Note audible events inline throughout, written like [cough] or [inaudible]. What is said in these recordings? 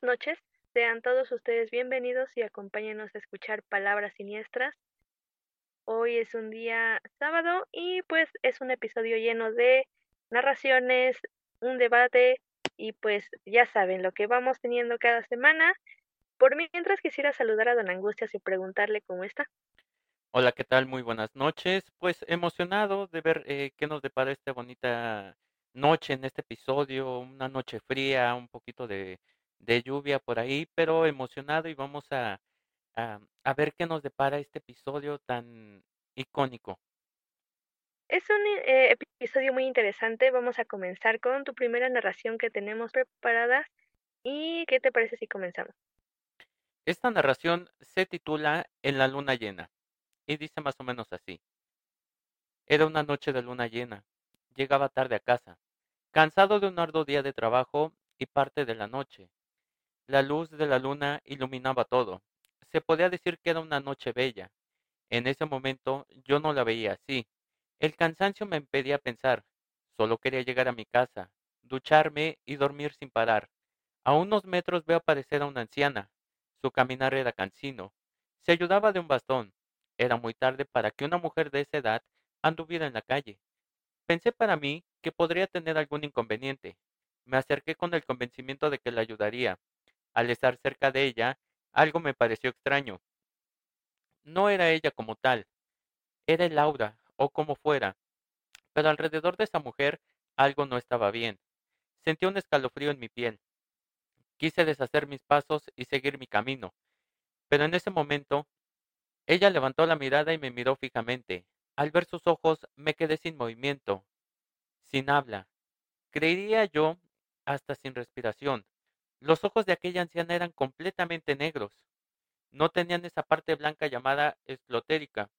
Buenas noches, sean todos ustedes bienvenidos y acompáñenos a escuchar Palabras Siniestras. Hoy es un día sábado y pues es un episodio lleno de narraciones, un debate y pues ya saben lo que vamos teniendo cada semana. Por mientras quisiera saludar a Don Angustias y preguntarle cómo está. Hola, ¿qué tal? Muy buenas noches. Pues emocionado de ver eh, qué nos depara esta bonita noche en este episodio, una noche fría, un poquito de, de lluvia por ahí, pero emocionado y vamos a, a, a ver qué nos depara este episodio tan icónico. Es un eh, episodio muy interesante. Vamos a comenzar con tu primera narración que tenemos preparada. ¿Y qué te parece si comenzamos? Esta narración se titula En la luna llena y dice más o menos así. Era una noche de luna llena. Llegaba tarde a casa, cansado de un arduo día de trabajo y parte de la noche. La luz de la luna iluminaba todo. Se podía decir que era una noche bella. En ese momento yo no la veía así. El cansancio me impedía pensar. Solo quería llegar a mi casa, ducharme y dormir sin parar. A unos metros veo aparecer a una anciana. Su caminar era cansino. Se ayudaba de un bastón. Era muy tarde para que una mujer de esa edad anduviera en la calle. Pensé para mí que podría tener algún inconveniente. Me acerqué con el convencimiento de que la ayudaría. Al estar cerca de ella, algo me pareció extraño. No era ella como tal, era el aura, o como fuera, pero alrededor de esa mujer algo no estaba bien. Sentí un escalofrío en mi piel. Quise deshacer mis pasos y seguir mi camino, pero en ese momento ella levantó la mirada y me miró fijamente. Al ver sus ojos me quedé sin movimiento, sin habla. Creería yo hasta sin respiración. Los ojos de aquella anciana eran completamente negros. No tenían esa parte blanca llamada esclotérica.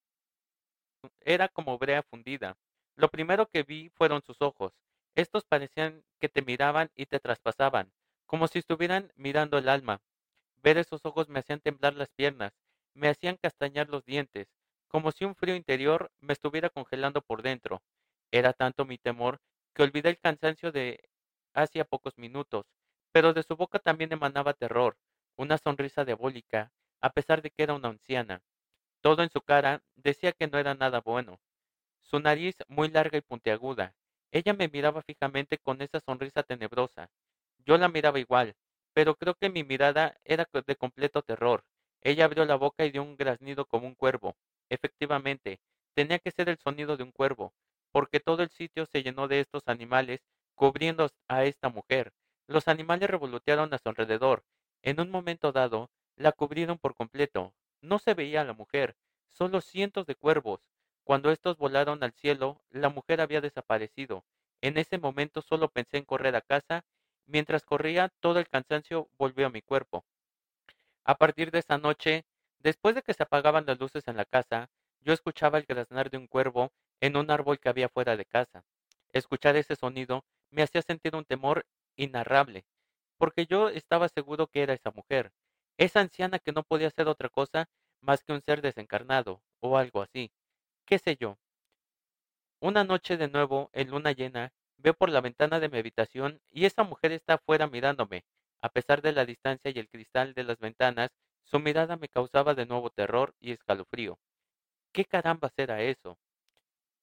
Era como brea fundida. Lo primero que vi fueron sus ojos. Estos parecían que te miraban y te traspasaban, como si estuvieran mirando el alma. Ver esos ojos me hacían temblar las piernas, me hacían castañar los dientes, como si un frío interior me estuviera congelando por dentro. Era tanto mi temor que olvidé el cansancio de hacía pocos minutos, pero de su boca también emanaba terror, una sonrisa diabólica, a pesar de que era una anciana. Todo en su cara decía que no era nada bueno. Su nariz muy larga y puntiaguda. Ella me miraba fijamente con esa sonrisa tenebrosa. Yo la miraba igual, pero creo que mi mirada era de completo terror. Ella abrió la boca y dio un graznido como un cuervo. Efectivamente, tenía que ser el sonido de un cuervo, porque todo el sitio se llenó de estos animales cubriendo a esta mujer. Los animales revolotearon a su alrededor. En un momento dado, la cubrieron por completo. No se veía a la mujer, solo cientos de cuervos. Cuando estos volaron al cielo, la mujer había desaparecido. En ese momento solo pensé en correr a casa. Mientras corría, todo el cansancio volvió a mi cuerpo. A partir de esa noche, después de que se apagaban las luces en la casa, yo escuchaba el graznar de un cuervo en un árbol que había fuera de casa. Escuchar ese sonido me hacía sentir un temor inarrable, porque yo estaba seguro que era esa mujer, esa anciana que no podía ser otra cosa más que un ser desencarnado, o algo así. ¿Qué sé yo? Una noche de nuevo, en luna llena, veo por la ventana de mi habitación y esa mujer está afuera mirándome, a pesar de la distancia y el cristal de las ventanas, su mirada me causaba de nuevo terror y escalofrío. ¿Qué carambas era eso?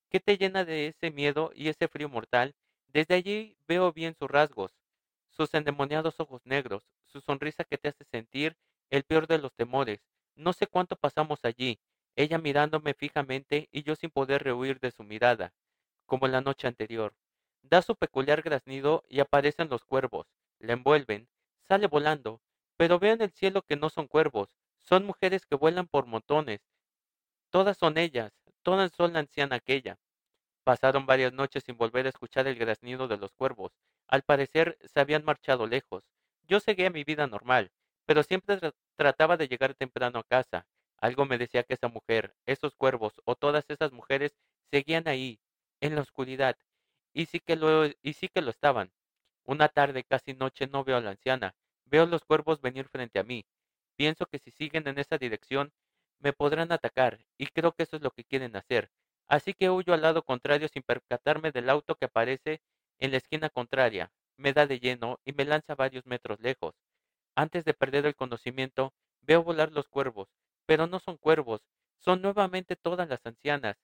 ¿Qué te llena de ese miedo y ese frío mortal? Desde allí veo bien sus rasgos, sus endemoniados ojos negros, su sonrisa que te hace sentir el peor de los temores. No sé cuánto pasamos allí, ella mirándome fijamente y yo sin poder rehuir de su mirada, como la noche anterior. Da su peculiar graznido y aparecen los cuervos, la envuelven, sale volando, pero veo en el cielo que no son cuervos, son mujeres que vuelan por montones. Todas son ellas, todas son la anciana aquella. Pasaron varias noches sin volver a escuchar el graznido de los cuervos. Al parecer se habían marchado lejos. Yo seguía mi vida normal, pero siempre trataba de llegar temprano a casa. Algo me decía que esa mujer, esos cuervos o todas esas mujeres seguían ahí, en la oscuridad, y sí que lo, y sí que lo estaban. Una tarde, casi noche, no veo a la anciana. Veo los cuervos venir frente a mí. Pienso que si siguen en esa dirección, me podrán atacar, y creo que eso es lo que quieren hacer. Así que huyo al lado contrario sin percatarme del auto que aparece en la esquina contraria. Me da de lleno y me lanza varios metros lejos. Antes de perder el conocimiento, veo volar los cuervos, pero no son cuervos, son nuevamente todas las ancianas.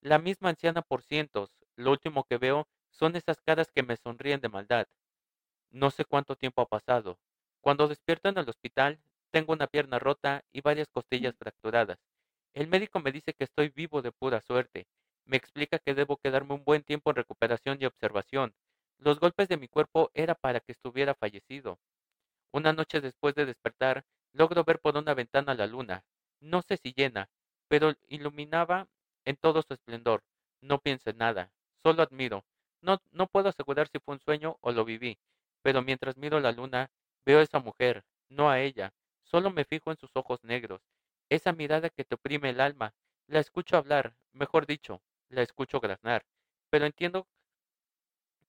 La misma anciana por cientos. Lo último que veo son esas caras que me sonríen de maldad. No sé cuánto tiempo ha pasado. Cuando despierto en el hospital, tengo una pierna rota y varias costillas fracturadas. El médico me dice que estoy vivo de pura suerte. Me explica que debo quedarme un buen tiempo en recuperación y observación. Los golpes de mi cuerpo era para que estuviera fallecido. Una noche después de despertar, logro ver por una ventana la luna. No sé si llena, pero iluminaba en todo su esplendor. No pienso en nada, solo admiro. No, no puedo asegurar si fue un sueño o lo viví, pero mientras miro la luna, veo a esa mujer, no a ella. Solo me fijo en sus ojos negros, esa mirada que te oprime el alma. La escucho hablar, mejor dicho, la escucho graznar. Pero entiendo,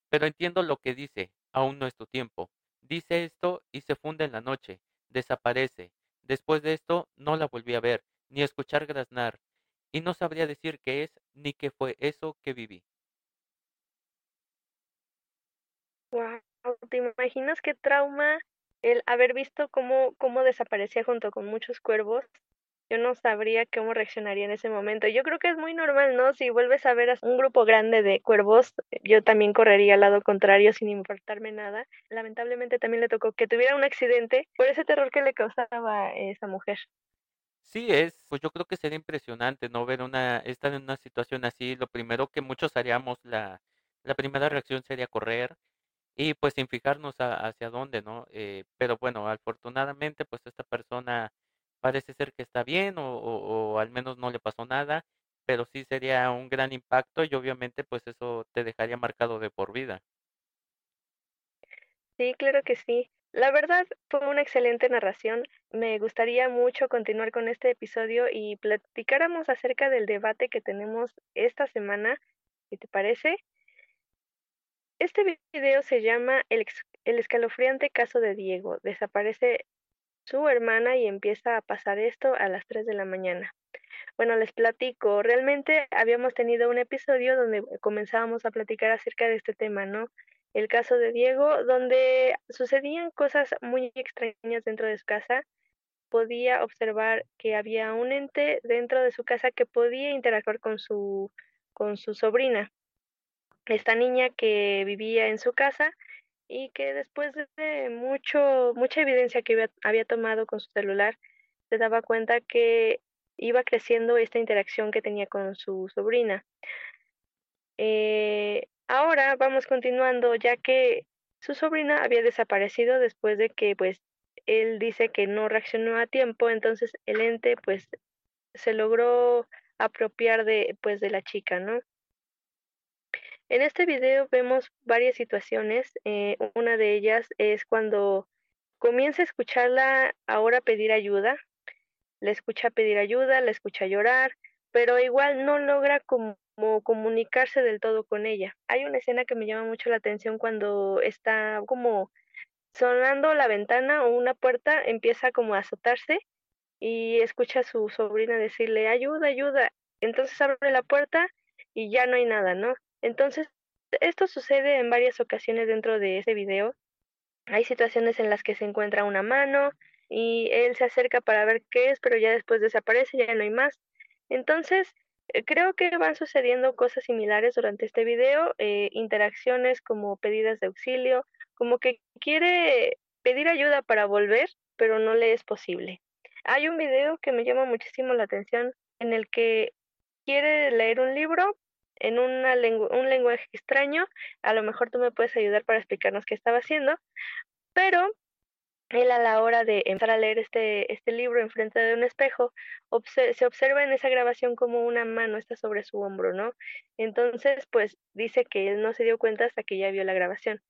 pero entiendo lo que dice, aún no es tu tiempo. Dice esto y se funde en la noche, desaparece. Después de esto no la volví a ver, ni a escuchar graznar, y no sabría decir qué es ni qué fue eso que viví. Wow, ¿te imaginas qué trauma el haber visto cómo, cómo desaparecía junto con muchos cuervos yo no sabría cómo reaccionaría en ese momento. Yo creo que es muy normal, ¿no? Si vuelves a ver a un grupo grande de cuervos, yo también correría al lado contrario sin importarme nada. Lamentablemente también le tocó que tuviera un accidente por ese terror que le causaba esa mujer. Sí, es, pues yo creo que sería impresionante, ¿no? Ver una, estar en una situación así, lo primero que muchos haríamos, la, la primera reacción sería correr y pues sin fijarnos hacia dónde, ¿no? Eh, pero bueno, afortunadamente pues esta persona parece ser que está bien o, al menos no le pasó nada, pero sí sería un gran impacto y obviamente pues eso te dejaría marcado de por vida. Sí, claro que sí. La verdad fue una excelente narración. Me gustaría mucho continuar con este episodio y platicáramos acerca del debate que tenemos esta semana, ¿qué te parece? Este video se llama El, el escalofriante caso de Diego. Desaparece su hermana y empieza a pasar esto a las 3 de la mañana. Bueno, les platico, realmente habíamos tenido un episodio donde comenzábamos a platicar acerca de este tema, ¿no? El caso de Diego, donde sucedían cosas muy extrañas dentro de su casa. Podía observar que había un ente dentro de su casa que podía interactuar con su, con su sobrina. Esta niña que vivía en su casa y que después de mucho, mucha evidencia que había, tomado con su celular, se daba cuenta que iba creciendo esta interacción que tenía con su sobrina. Eh, ahora vamos continuando, ya que su sobrina había desaparecido después de que, pues, él dice que no reaccionó a tiempo, entonces el ente, pues, se logró apropiar de, pues, de la chica, ¿no? En este video vemos varias situaciones. Eh, una de ellas es cuando comienza a escucharla ahora pedir ayuda. La escucha pedir ayuda, la escucha llorar, pero igual no logra como comunicarse del todo con ella. Hay una escena que me llama mucho la atención cuando está como sonando la ventana o una puerta, empieza como a azotarse y escucha a su sobrina decirle ayuda, ayuda. Entonces abre la puerta y ya no hay nada, ¿no? Entonces, esto sucede en varias ocasiones dentro de ese video. Hay situaciones en las que se encuentra una mano y él se acerca para ver qué es, pero ya después desaparece, ya no hay más. Entonces, eh, creo que van sucediendo cosas similares durante este video, eh, interacciones como pedidas de auxilio, como que quiere pedir ayuda para volver, pero no le es posible. Hay un video que me llama muchísimo la atención en el que quiere leer un libro, en una un lenguaje extraño, a lo mejor tú me puedes ayudar para explicarnos qué estaba haciendo, pero él a la hora de empezar a leer este, este libro enfrente de un espejo, se observa en esa grabación como una mano está sobre su hombro, ¿no? Entonces, pues dice que él no se dio cuenta hasta que ya vio la grabación.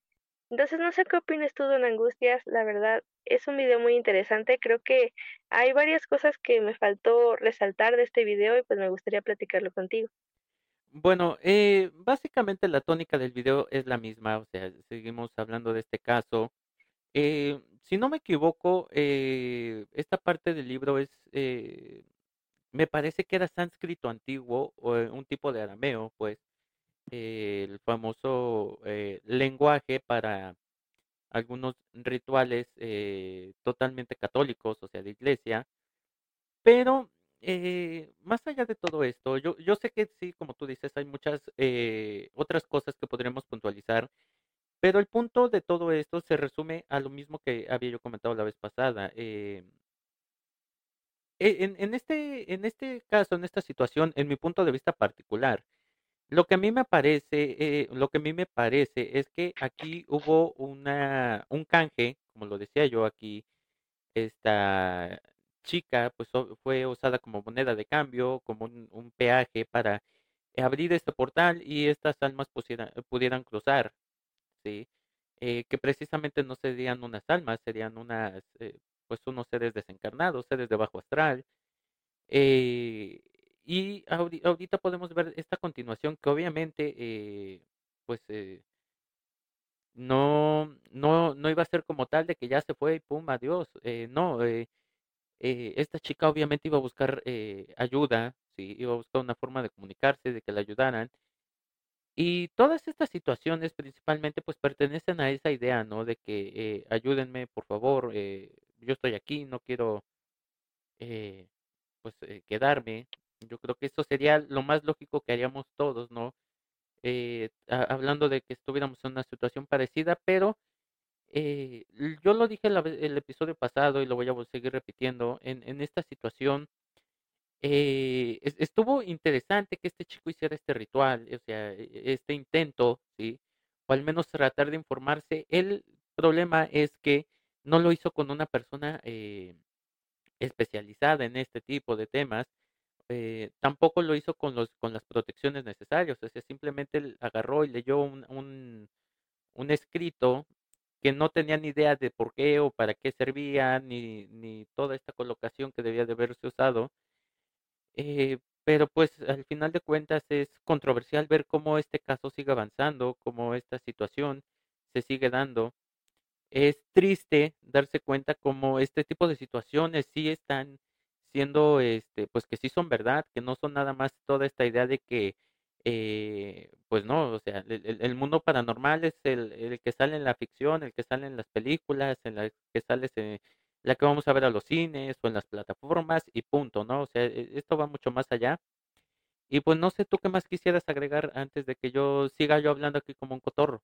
Entonces, no sé qué opinas tú, Don Angustias, la verdad, es un video muy interesante, creo que hay varias cosas que me faltó resaltar de este video y pues me gustaría platicarlo contigo. Bueno, eh, básicamente la tónica del video es la misma, o sea, seguimos hablando de este caso. Eh, si no me equivoco, eh, esta parte del libro es, eh, me parece que era sánscrito antiguo o eh, un tipo de arameo, pues, el famoso lenguaje para algunos rituales totalmente católicos, o sea, de iglesia, pero eh, más allá de todo esto, yo, sé que sí, como tú dices, hay muchas eh, otras cosas que podremos puntualizar, pero el punto de todo esto se resume a lo mismo que había yo comentado la vez pasada. Eh, e, en, este, en este caso, en esta situación, en mi punto de vista particular, lo que a mí me parece, lo que a mí me parece es que aquí hubo una, un canje, como lo decía yo aquí, esta chica pues fue usada como moneda de cambio, como un, peaje para abrir este portal y estas almas pudieran cruzar, ¿sí? Eh, que precisamente no serían unas almas, serían unas, eh, pues unos seres desencarnados, seres de bajo astral. Eh, y ahori- ahorita podemos ver esta continuación que obviamente, pues no, no, no iba a ser como tal de que ya se fue y pum, adiós. No, eh, esta chica obviamente iba a buscar eh, ayuda, sí, iba a buscar una forma de comunicarse, de que la ayudaran. Y todas estas situaciones principalmente pues pertenecen a esa idea, ¿no? De que eh, ayúdenme, por favor, eh, yo estoy aquí, no quiero eh, pues quedarme. Yo creo que eso sería lo más lógico que haríamos todos, ¿no? Hablando de que estuviéramos en una situación parecida, pero eh, yo lo dije la el episodio pasado y lo voy a seguir repitiendo, en, esta situación eh, es- estuvo interesante que este chico hiciera este ritual, o sea, e- e- este intento, ¿sí? O al menos tratar de informarse. El problema es que no lo hizo con una persona eh, especializada en este tipo de temas, tampoco lo hizo con los con las protecciones necesarias, o sea, simplemente agarró y leyó un, un escrito que no tenía ni idea de por qué o para qué servía, ni, ni toda esta colocación que debía de haberse usado eh, pero pues al final de cuentas es controversial ver cómo este caso sigue avanzando, cómo esta situación se sigue dando. Es triste darse cuenta cómo este tipo de situaciones sí están siendo, este, pues que sí son verdad, que no son nada más toda esta idea de que, eh, pues no, o sea, el, mundo paranormal es el, el que sale en la ficción, el que sale en las películas, en la que sale en la que vamos a ver a los cines o en las plataformas y punto, ¿no? O sea, e- esto va mucho más allá. Y pues no sé tú qué más quisieras agregar antes de que yo siga yo hablando aquí como un cotorro.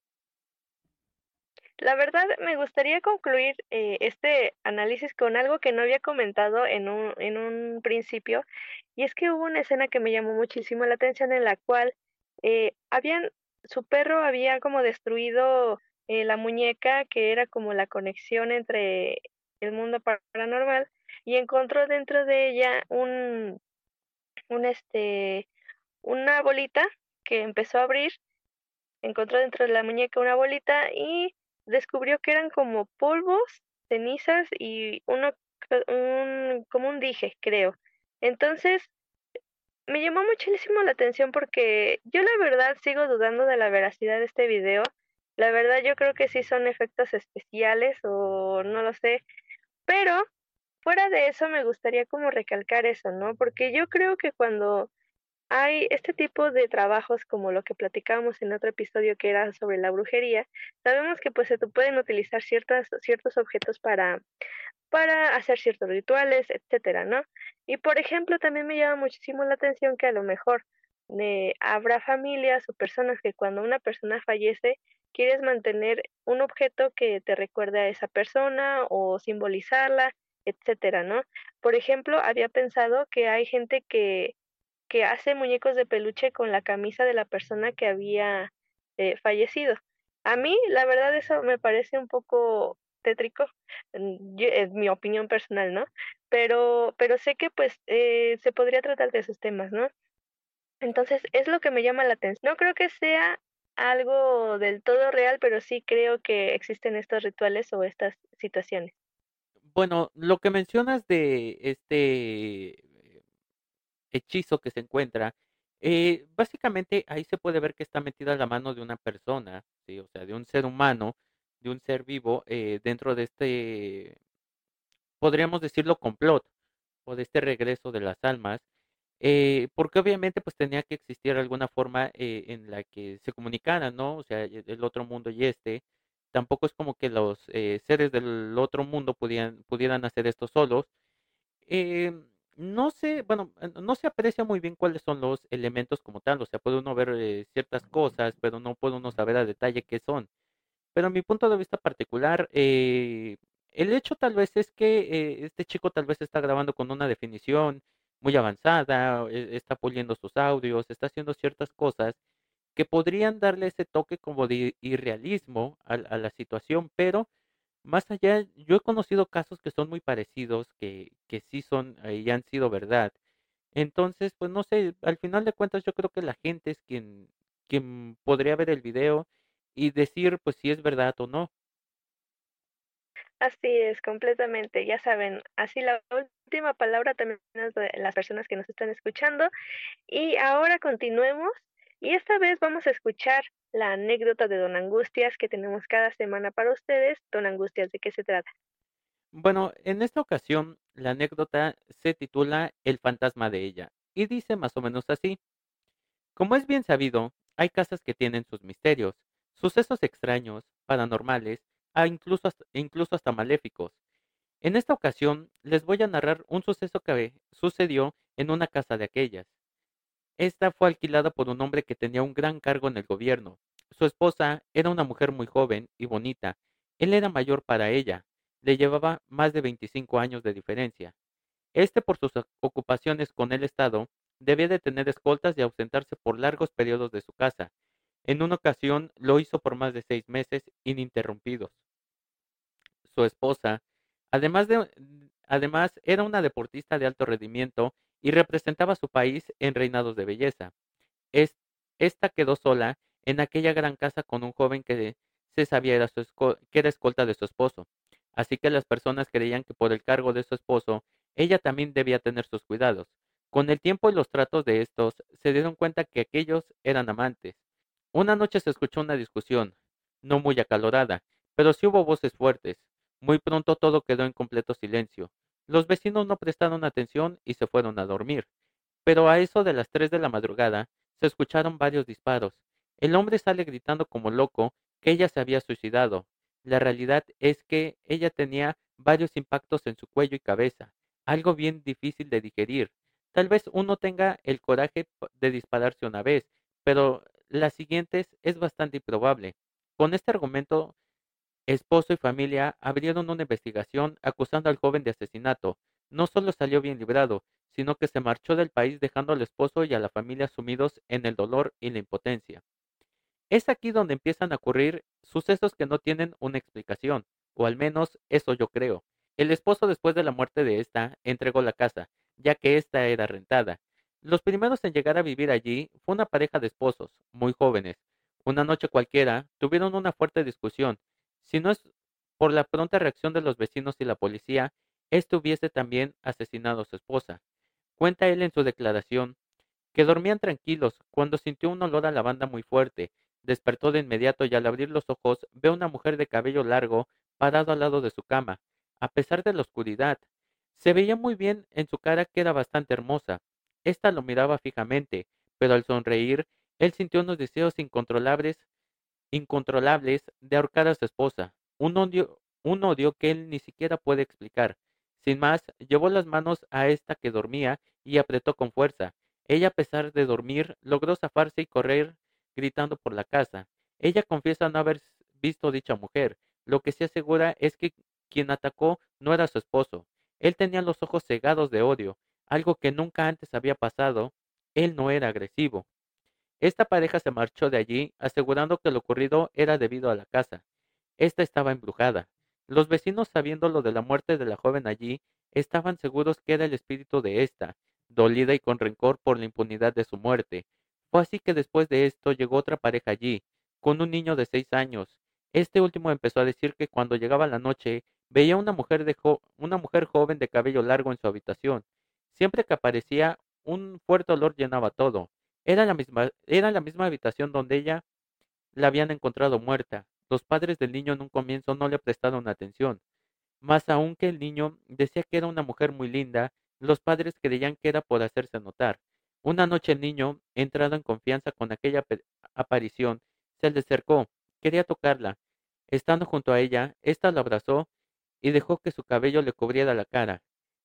La verdad, me gustaría concluir eh, este análisis con algo que no había comentado en un, en un principio, y es que hubo una escena que me llamó muchísimo la atención en la cual eh, habían, su perro había como destruido eh, la muñeca que era como la conexión entre el mundo paranormal y encontró dentro de ella un, un este, una bolita que empezó a abrir encontró dentro de la muñeca una bolita y descubrió que eran como polvos, cenizas y uno un, como un dije, creo. Entonces, me llamó muchísimo la atención porque yo la verdad sigo dudando de la veracidad de este video. La verdad yo creo que sí son efectos especiales o no lo sé, pero fuera de eso me gustaría como recalcar eso, ¿no? Porque yo creo que cuando hay este tipo de trabajos como lo que platicábamos en otro episodio que era sobre la brujería. Sabemos que pues se pueden utilizar ciertas, ciertos objetos para, para hacer ciertos rituales, etcétera, ¿no? Y por ejemplo, también me llama muchísimo la atención que a lo mejor eh, habrá familias o personas que cuando una persona fallece quieres mantener un objeto que te recuerde a esa persona o simbolizarla, etcétera, ¿no? Por ejemplo, había pensado que hay gente que que hace muñecos de peluche con la camisa de la persona que había eh, fallecido. A mí, la verdad, eso me parece un poco tétrico, mm, es mi opinión personal, ¿no? Pero, pero sé que pues eh, se podría tratar de esos temas, ¿no? Entonces, es lo que me llama la atención. No creo que sea algo del todo real, pero sí creo que existen estos rituales o estas situaciones. Bueno, lo que mencionas de este hechizo que se encuentra, eh, básicamente ahí se puede ver que está metida la mano de una persona, ¿sí? O sea, de un ser humano, de un ser vivo, eh, dentro de este, podríamos decirlo, complot, o de este regreso de las almas, eh, porque obviamente pues tenía que existir alguna forma en la que se comunicaran, ¿no? O sea, e- el otro mundo y este. tampoco es como que los seres del otro mundo pudieran, pudieran hacer esto solos. No sé, bueno, eh, no se aprecia muy bien cuáles son los elementos como tal, o sea, puede uno ver eh, ciertas cosas, pero no puede uno saber a detalle qué son. Pero a mi punto de vista particular, eh, el hecho tal vez es que eh, este chico tal vez está grabando con una definición muy avanzada, está puliendo sus audios, está haciendo ciertas cosas que podrían darle ese toque como de irrealismo a, a la situación, pero más allá, yo he conocido casos que son muy parecidos, que, que sí son eh, y han sido verdad. Entonces, pues no sé, al final de cuentas yo creo que la gente es quien, quien podría ver el video y decir pues si es verdad o no. Así es, completamente. Ya saben, así la última palabra también es de las personas que nos están escuchando. Y ahora continuemos. Y esta vez vamos a escuchar la anécdota de Don Angustias que tenemos cada semana para ustedes. Don Angustias, ¿de qué se trata? Bueno, en esta ocasión la anécdota se titula El fantasma de ella y dice más o menos así. Como es bien sabido, hay casas que tienen sus misterios, sucesos extraños, paranormales, e incluso hasta, incluso hasta maléficos. En esta ocasión les voy a narrar un suceso que sucedió en una casa de aquellas. Esta fue alquilada por un hombre que tenía un gran cargo en el gobierno. Su esposa era una mujer muy joven y bonita. Él era mayor para ella. Le llevaba más de 25 años de diferencia. Este, por sus ocupaciones con el Estado, debía de tener escoltas y ausentarse por largos periodos de su casa. En una ocasión lo hizo por más de seis meses ininterrumpidos. Su esposa, además de, además era una deportista de alto rendimiento y representaba a su país en reinados de belleza. Es- esta quedó sola en aquella gran casa con un joven que se sabía era su que era escolta de su esposo. Así que las personas creían que por el cargo de su esposo, ella también debía tener sus cuidados. Con el tiempo y los tratos de estos, se dieron cuenta que aquellos eran amantes. Una noche se escuchó una discusión, no muy acalorada, pero sí hubo voces fuertes. Muy pronto todo quedó en completo silencio. Los vecinos no prestaron atención y se fueron a dormir. Pero a eso de las tres de la madrugada se escucharon varios disparos. El hombre sale gritando como loco que ella se había suicidado. La realidad es que ella tenía varios impactos en su cuello y cabeza, algo bien difícil de digerir. Tal vez uno tenga el coraje de dispararse una vez, pero las siguientes es bastante improbable. Con este argumento Esposo y familia abrieron una investigación acusando al joven de asesinato. No solo salió bien librado, sino que se marchó del país dejando al esposo y a la familia sumidos en el dolor y la impotencia. Es aquí donde empiezan a ocurrir sucesos que no tienen una explicación, o al menos eso yo creo. El esposo después de la muerte de esta entregó la casa, ya que ésta era rentada. Los primeros en llegar a vivir allí fue una pareja de esposos, muy jóvenes. Una noche cualquiera tuvieron una fuerte discusión. Si no es por la pronta reacción de los vecinos y la policía, éste hubiese también asesinado a su esposa. Cuenta él en su declaración que dormían tranquilos cuando sintió un olor a lavanda muy fuerte. Despertó de inmediato y al abrir los ojos ve a una mujer de cabello largo parado al lado de su cama. A pesar de la oscuridad, se veía muy bien en su cara que era bastante hermosa. Esta lo miraba fijamente, pero al sonreír, él sintió unos deseos incontrolables incontrolables de ahorcar a su esposa, un odio, un odio que él ni siquiera puede explicar. Sin más, llevó las manos a esta que dormía y apretó con fuerza. Ella, a pesar de dormir, logró zafarse y correr gritando por la casa. Ella confiesa no haber visto dicha mujer. Lo que se asegura es que quien atacó no era su esposo. Él tenía los ojos cegados de odio, algo que nunca antes había pasado. Él no era agresivo. Esta pareja se marchó de allí, asegurando que lo ocurrido era debido a la casa. Esta estaba embrujada. Los vecinos, sabiendo lo de la muerte de la joven allí, estaban seguros que era el espíritu de ésta, dolida y con rencor por la impunidad de su muerte. Fue así que después de esto llegó otra pareja allí, con un niño de seis años. Este último empezó a decir que cuando llegaba la noche veía una mujer, de una mujer joven de cabello largo en su habitación. Siempre que aparecía, un fuerte olor llenaba todo. Era la misma, era la misma habitación donde ella la habían encontrado muerta. Los padres del niño en un comienzo no le prestaron atención. Más aún que el niño decía que era una mujer muy linda, los padres creían que era por hacerse notar. Una noche el niño, entrado en confianza con aquella aparición, se le acercó, quería tocarla, Estando junto a ella, ésta lo abrazó y dejó que su cabello le cubriera la cara.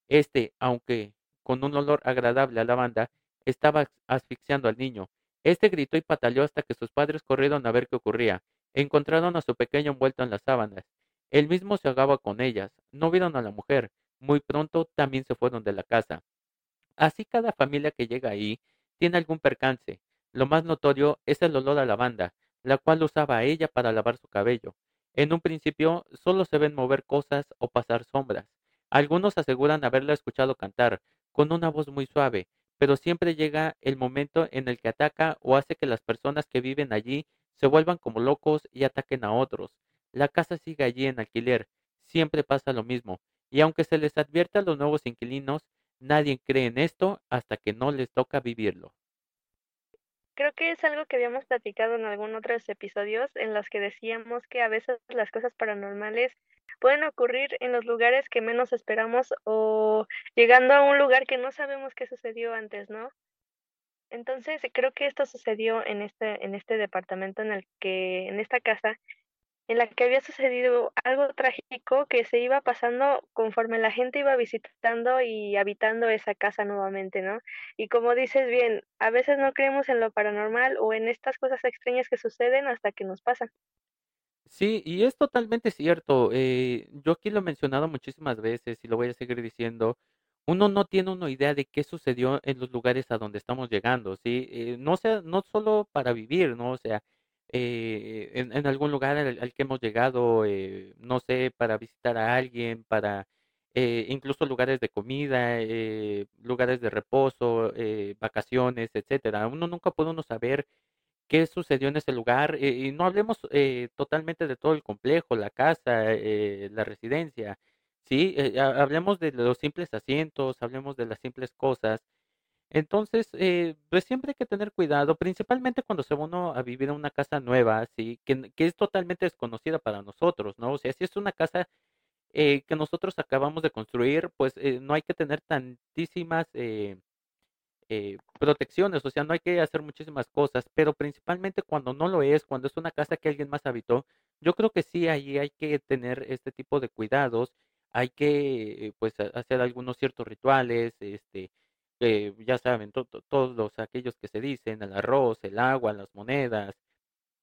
Este, aunque con un olor agradable a lavanda, estaba asfixiando al niño. Este gritó y pataleó hasta que sus padres corrieron a ver qué ocurría. Encontraron a su pequeño envuelto en las sábanas. Él mismo se ahogaba con ellas. No vieron a la mujer. Muy pronto también se fueron de la casa. Así cada familia que llega ahí tiene algún percance. Lo más notorio es el olor a lavanda, la cual usaba ella para lavar su cabello. En un principio solo se ven mover cosas o pasar sombras. Algunos aseguran haberla escuchado cantar, con una voz muy suave, pero siempre llega el momento en el que ataca o hace que las personas que viven allí se vuelvan como locos y ataquen a otros. La casa sigue allí en alquiler, siempre pasa lo mismo, y aunque se les advierte a los nuevos inquilinos, nadie cree en esto hasta que no les toca vivirlo. Creo que es algo que habíamos platicado en algunos otros episodios en los que decíamos que a veces las cosas paranormales pueden ocurrir en los lugares que menos esperamos o llegando a un lugar que no sabemos qué sucedió antes, ¿no? Entonces, creo que esto sucedió en este en este departamento en el que en esta casa en la que había sucedido algo trágico que se iba pasando conforme la gente iba visitando y habitando esa casa nuevamente, ¿no? Y como dices bien, a veces no creemos en lo paranormal o en estas cosas extrañas que suceden hasta que nos pasan. Sí, y es totalmente cierto. Eh, yo aquí lo he mencionado muchísimas veces y lo voy a seguir diciendo. Uno no tiene una idea de qué sucedió en los lugares a donde estamos llegando, ¿sí? Eh, no sea, no solo para vivir, ¿no? O sea, eh, en, algún lugar al, que hemos llegado, eh, no sé, para visitar a alguien, para eh, incluso lugares de comida, eh, lugares de reposo, eh, vacaciones, etcétera. Uno nunca puede uno saber qué sucedió en ese lugar y no hablemos totalmente de todo el complejo, la casa, la residencia, sí, ha- hablemos de los simples asientos, hablemos de las simples cosas entonces, eh, pues siempre hay que tener cuidado, principalmente cuando se va uno a vivir en una casa nueva, sí, que, que es totalmente desconocida para nosotros, ¿no? O sea, si es una casa eh, que nosotros acabamos de construir, pues eh, no hay que tener tantísimas eh, eh, protecciones, o sea, no hay que hacer muchísimas cosas, pero principalmente cuando no lo es, cuando es una casa que alguien más habitó, yo creo que sí, ahí hay que tener este tipo de cuidados, hay que, eh, pues, ha- hacer algunos ciertos rituales, este, eh, ya saben, to- to- todos los aquellos que se dicen, el arroz, el agua, las monedas,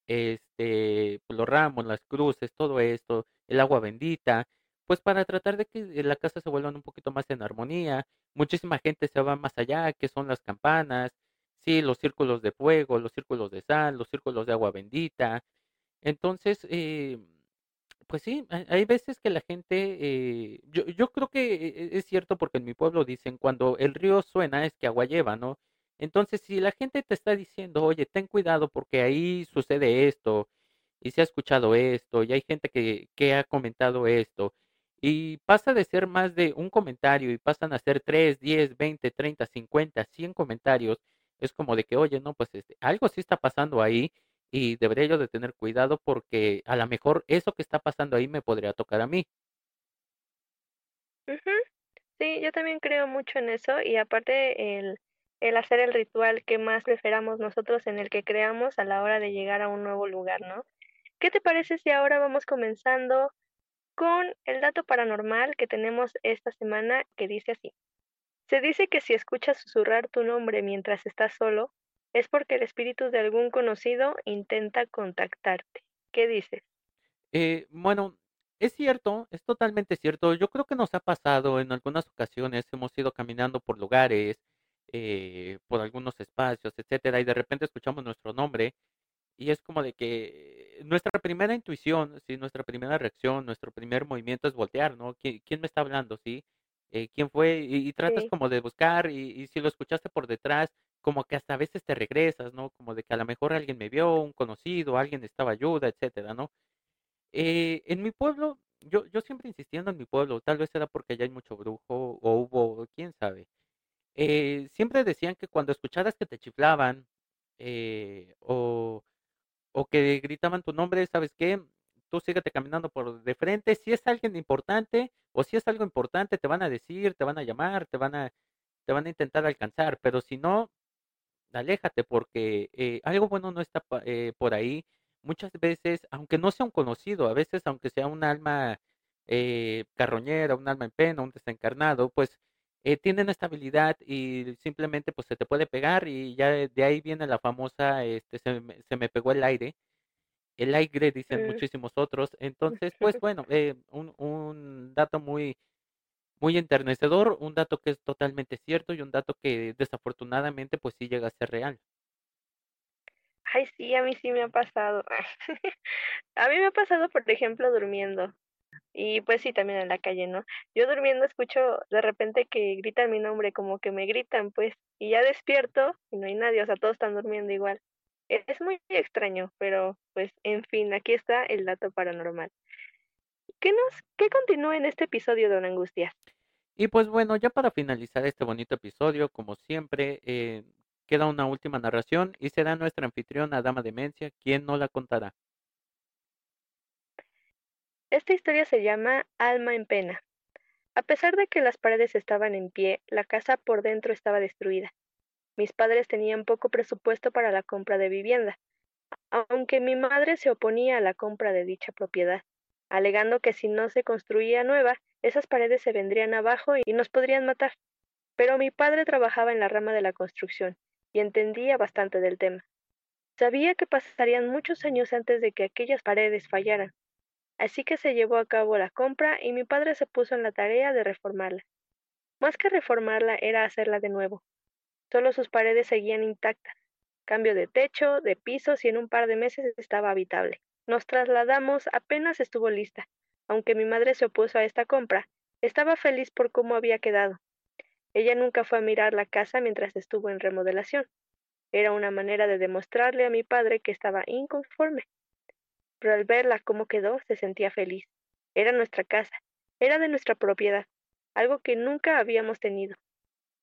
este, los ramos, las cruces, todo esto, el agua bendita, pues para tratar de que la casa se vuelva un poquito más en armonía. Muchísima gente se va más allá, que son las campanas, sí, los círculos de fuego, los círculos de sal, los círculos de agua bendita. Entonces, eh, pues sí, hay veces que la gente, eh, yo, yo creo que e- e- es cierto porque en mi pueblo dicen, cuando el río suena es que agua lleva, ¿no? Entonces, si la gente te está diciendo, oye, ten cuidado porque ahí sucede esto, y se ha escuchado esto, y hay gente que, que ha comentado esto, y pasa de ser más de un comentario y pasan a ser 3, 10, 20, 30, 50, 100 comentarios, es como de que, oye, no, pues este, algo sí está pasando ahí y debería yo de tener cuidado porque a lo mejor eso que está pasando ahí me podría tocar a mí. Sí, yo también creo mucho en eso y aparte el, el hacer el ritual que más preferamos nosotros en el que creamos a la hora de llegar a un nuevo lugar, ¿no? ¿Qué te parece si ahora vamos comenzando con el dato paranormal que tenemos esta semana que dice así? Se dice que si escuchas susurrar tu nombre mientras estás solo, es porque el espíritu de algún conocido intenta contactarte. ¿Qué dices? Eh, bueno, es cierto, es totalmente cierto. Yo creo que nos ha pasado en algunas ocasiones, hemos ido caminando por lugares, eh, por algunos espacios, etcétera, y de repente escuchamos nuestro nombre y es como de que nuestra primera intuición, sí, nuestra primera reacción, nuestro primer movimiento es voltear, ¿no? ¿Quién, quién me está hablando, sí? Eh, ¿quién fue? Y, y tratas Sí. como de buscar y, y si lo escuchaste por detrás, como que hasta a veces te regresas, ¿no? Como de que a lo mejor alguien me vio, un conocido, alguien estaba ayuda, etcétera, ¿no? Eh, en mi pueblo, yo, yo siempre insistiendo en mi pueblo, tal vez era porque allá hay mucho brujo o hubo, quién sabe. Eh, siempre decían que cuando escucharas que te chiflaban eh, o, o que gritaban tu nombre, ¿sabes qué? Tú síguete caminando por de frente. Si es alguien importante o si es algo importante, te van a decir, te van a llamar, te van a, te van a intentar alcanzar, pero si no, aléjate porque eh, algo bueno no está eh, por ahí. muchas veces, aunque no sea un conocido, a veces aunque sea un alma eh, carroñera, un alma en pena, un desencarnado, pues eh, tienen estabilidad y simplemente pues se te puede pegar y ya de ahí viene la famosa, este, se me, se me pegó el aire, el aire dicen Mm. muchísimos otros, entonces pues [laughs] bueno, eh, un, un dato muy, muy enternecedor, un dato que es totalmente cierto y un dato que desafortunadamente pues sí llega a ser real. Ay, sí, a mí sí me ha pasado. [laughs] A mí me ha pasado, por ejemplo, durmiendo. Y pues sí, también en la calle, ¿no? Yo durmiendo escucho de repente que gritan mi nombre, como que me gritan, pues, y ya despierto y no hay nadie, o sea, todos están durmiendo igual. Es muy extraño, pero pues, en fin, aquí está el dato paranormal. ¿Qué nos, qué continúa en este episodio, Don Angustias? Y pues bueno, ya para finalizar este bonito episodio, como siempre, eh, queda una última narración y será nuestra anfitriona Dama Demencia quien no la contará. Esta historia se llama Alma en pena. A pesar de que las paredes estaban en pie, la casa por dentro estaba destruida. Mis padres tenían poco presupuesto para la compra de vivienda, aunque mi madre se oponía a la compra de dicha propiedad, alegando que si no se construía nueva, esas paredes se vendrían abajo y nos podrían matar. Pero mi padre trabajaba en la rama de la construcción y entendía bastante del tema. Sabía que pasarían muchos años antes de que aquellas paredes fallaran, así que se llevó a cabo la compra y mi padre se puso en la tarea de reformarla. Más que reformarla era hacerla de nuevo. Solo sus paredes seguían intactas. Cambio de techo, de pisos y en un par de meses estaba habitable. Nos trasladamos apenas estuvo lista. Aunque mi madre se opuso a esta compra, estaba feliz por cómo había quedado. Ella nunca fue a mirar la casa mientras estuvo en remodelación. Era una manera de demostrarle a mi padre que estaba inconforme. Pero al verla cómo quedó, se sentía feliz. Era nuestra casa, era de nuestra propiedad, algo que nunca habíamos tenido.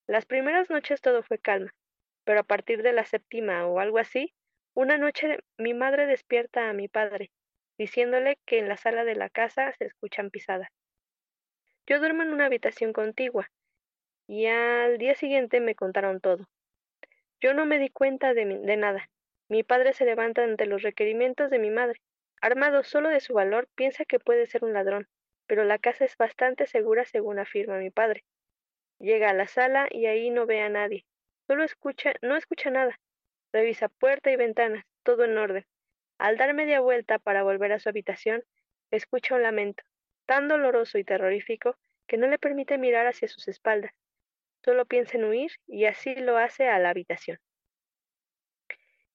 Las primeras noches todo fue calma, pero a partir de la séptima o algo así, una noche mi madre despierta a mi padre, diciéndole que en la sala de la casa se escuchan pisadas. Yo duermo en una habitación contigua, y al día siguiente me contaron todo. Yo no me di cuenta de, nada. Mi padre se levanta ante los requerimientos de mi madre. Armado solo de su valor, piensa que puede ser un ladrón, pero la casa es bastante segura según afirma mi padre. Llega a la sala y ahí no ve a nadie. Solo escucha, no escucha nada. Revisa puerta y ventanas, todo en orden. Al dar media vuelta para volver a su habitación, escucha un lamento, tan doloroso y terrorífico que no le permite mirar hacia sus espaldas. Solo piensa en huir y así lo hace a la habitación.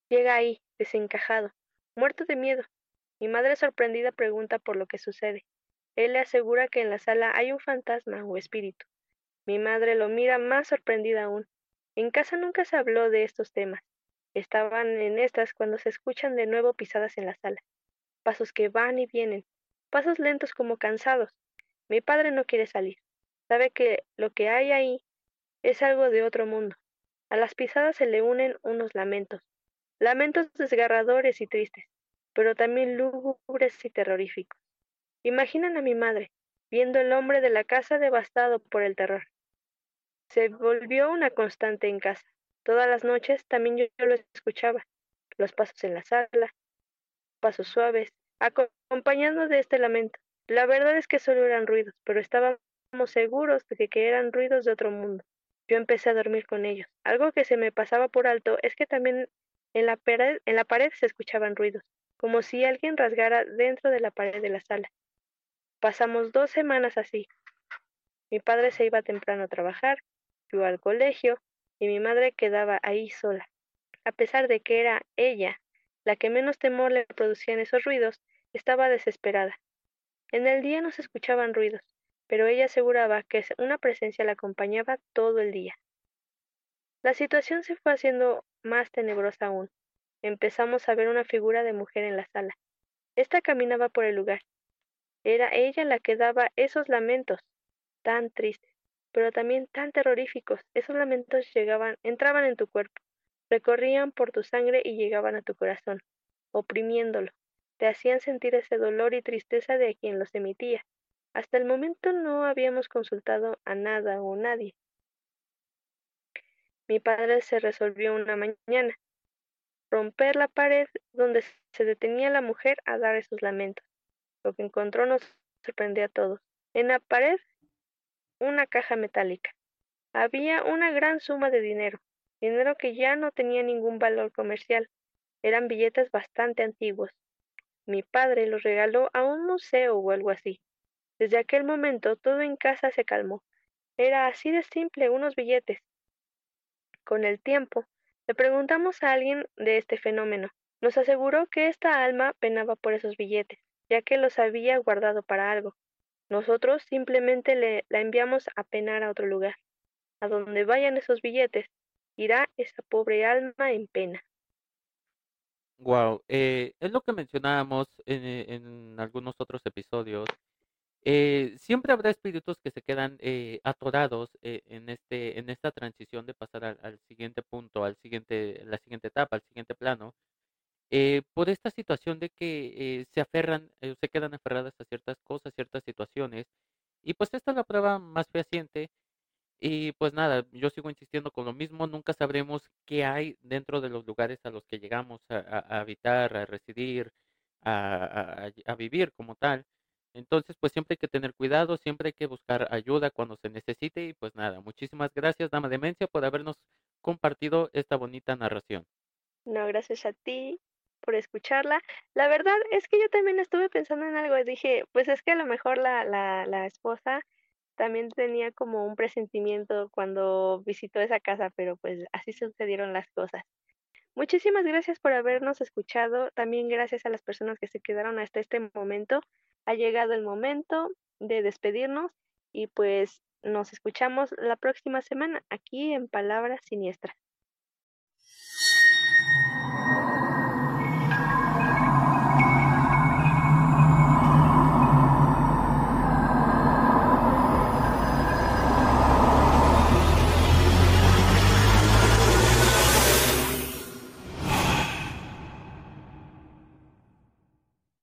Llega ahí, desencajado, muerto de miedo. Mi madre sorprendida pregunta por lo que sucede. Él le asegura que en la sala hay un fantasma o espíritu. Mi madre lo mira más sorprendida aún. En casa nunca se habló de estos temas. Estaban en estas cuando se escuchan de nuevo pisadas en la sala. Pasos que van y vienen. Pasos lentos como cansados. Mi padre no quiere salir. Sabe que lo que hay ahí es algo de otro mundo. A las pisadas se le unen unos lamentos. Lamentos desgarradores y tristes, pero también lúgubres y terroríficos. Imaginan a mi madre, viendo el hombre de la casa devastado por el terror. Se volvió una constante en casa. Todas las noches también yo, yo lo escuchaba. Los pasos en la sala, pasos suaves, acompañando de este lamento. La verdad es que solo eran ruidos, pero estábamos seguros de que, que eran ruidos de otro mundo. Yo empecé a dormir con ellos. Algo que se me pasaba por alto es que también en la, pared, en la pared se escuchaban ruidos, como si alguien rasgara dentro de la pared de la sala. Pasamos dos semanas así. Mi padre se iba temprano a trabajar, yo al colegio, y mi madre quedaba ahí sola. A pesar de que era ella la que menos temor le producían esos ruidos, estaba desesperada. En el día no se escuchaban ruidos, pero ella aseguraba que una presencia la acompañaba todo el día. La situación se fue haciendo más tenebrosa aún. Empezamos a ver una figura de mujer en la sala. Esta caminaba por el lugar. Era ella la que daba esos lamentos, tan tristes, pero también tan terroríficos. Esos lamentos llegaban, entraban en tu cuerpo, recorrían por tu sangre y llegaban a tu corazón, oprimiéndolo. Te hacían sentir ese dolor y tristeza de quien los emitía. Hasta el momento no habíamos consultado a nada o nadie. Mi padre se resolvió una mañana. romper la pared donde se detenía la mujer a dar esos lamentos. Lo que encontró nos sorprendió a todos. En la pared, una caja metálica. Había una gran suma de dinero, dinero que ya no tenía ningún valor comercial. Eran billetes bastante antiguos. Mi padre los regaló a un museo o algo así. Desde aquel momento todo en casa se calmó. Era así de simple, unos billetes. Con el tiempo, le preguntamos a alguien de este fenómeno. Nos aseguró que esta alma penaba por esos billetes, ya que los había guardado para algo. Nosotros simplemente le, la enviamos a penar a otro lugar. A donde vayan esos billetes, irá esa pobre alma en pena. Wow, eh, es lo que mencionábamos en, en algunos otros episodios eh, siempre habrá espíritus que se quedan eh, atorados eh, en este en esta transición de pasar al, al, siguiente punto, al siguiente la siguiente etapa, al siguiente plano, eh, por esta situación de que eh, se aferran, eh, se quedan aferradas a ciertas cosas, ciertas situaciones, y pues esta es la prueba más fehaciente. Y pues nada, yo sigo insistiendo con lo mismo, nunca sabremos qué hay dentro de los lugares a los que llegamos a, habitar, a residir, a vivir como tal. Entonces, pues siempre hay que tener cuidado, siempre hay que buscar ayuda cuando se necesite y pues nada, muchísimas gracias, Dama Demencia, por habernos compartido esta bonita narración. No, gracias a ti por escucharla. La verdad es que yo también estuve pensando en algo, dije, pues es que a lo mejor la, la, la esposa también tenía como un presentimiento cuando visitó esa casa, pero pues así sucedieron las cosas. Muchísimas gracias por habernos escuchado, también gracias a las personas que se quedaron hasta este momento ha llegado el momento de despedirnos y pues nos escuchamos la próxima semana aquí en Palabras Siniestras.